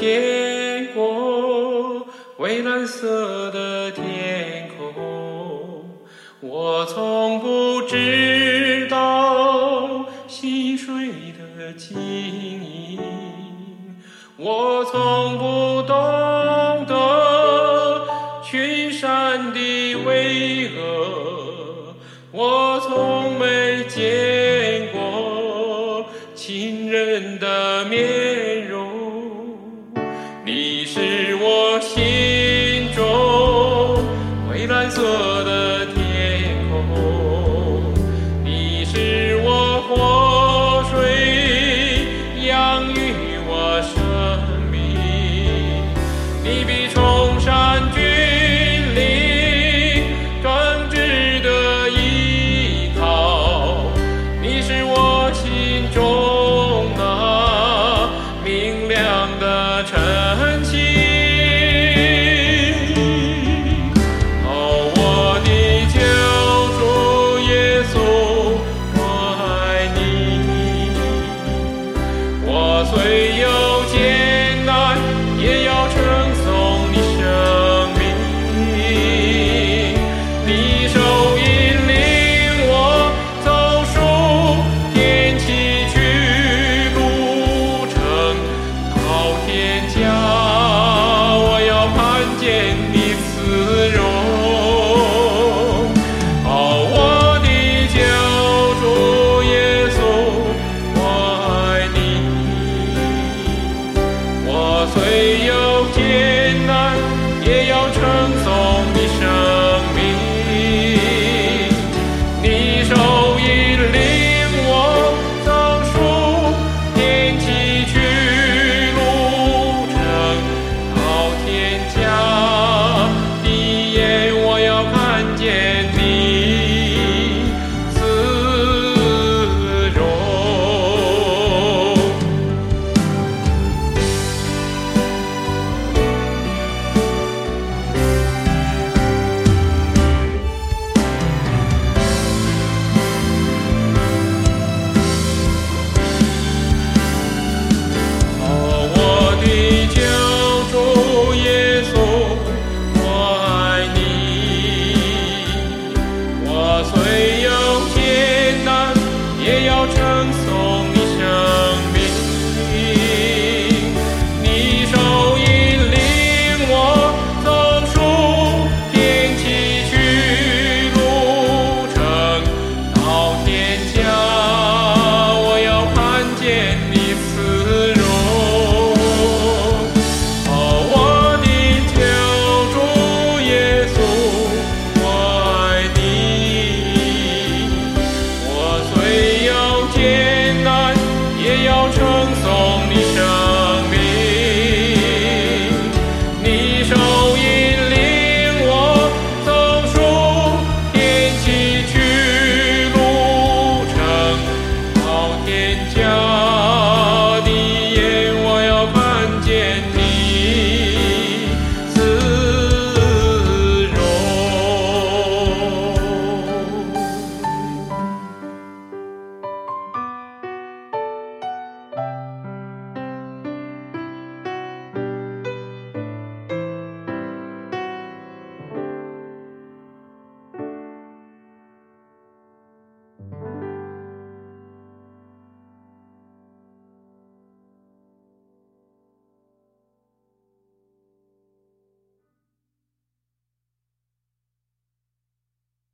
见过蔚蓝色的天空，我从不知道溪水的晶莹，我从不懂得群山的巍峨，我从没见过亲人的面。比崇山峻岭更值得依靠你是我心中那明亮的晨哦我的救主耶稣我爱你我最会有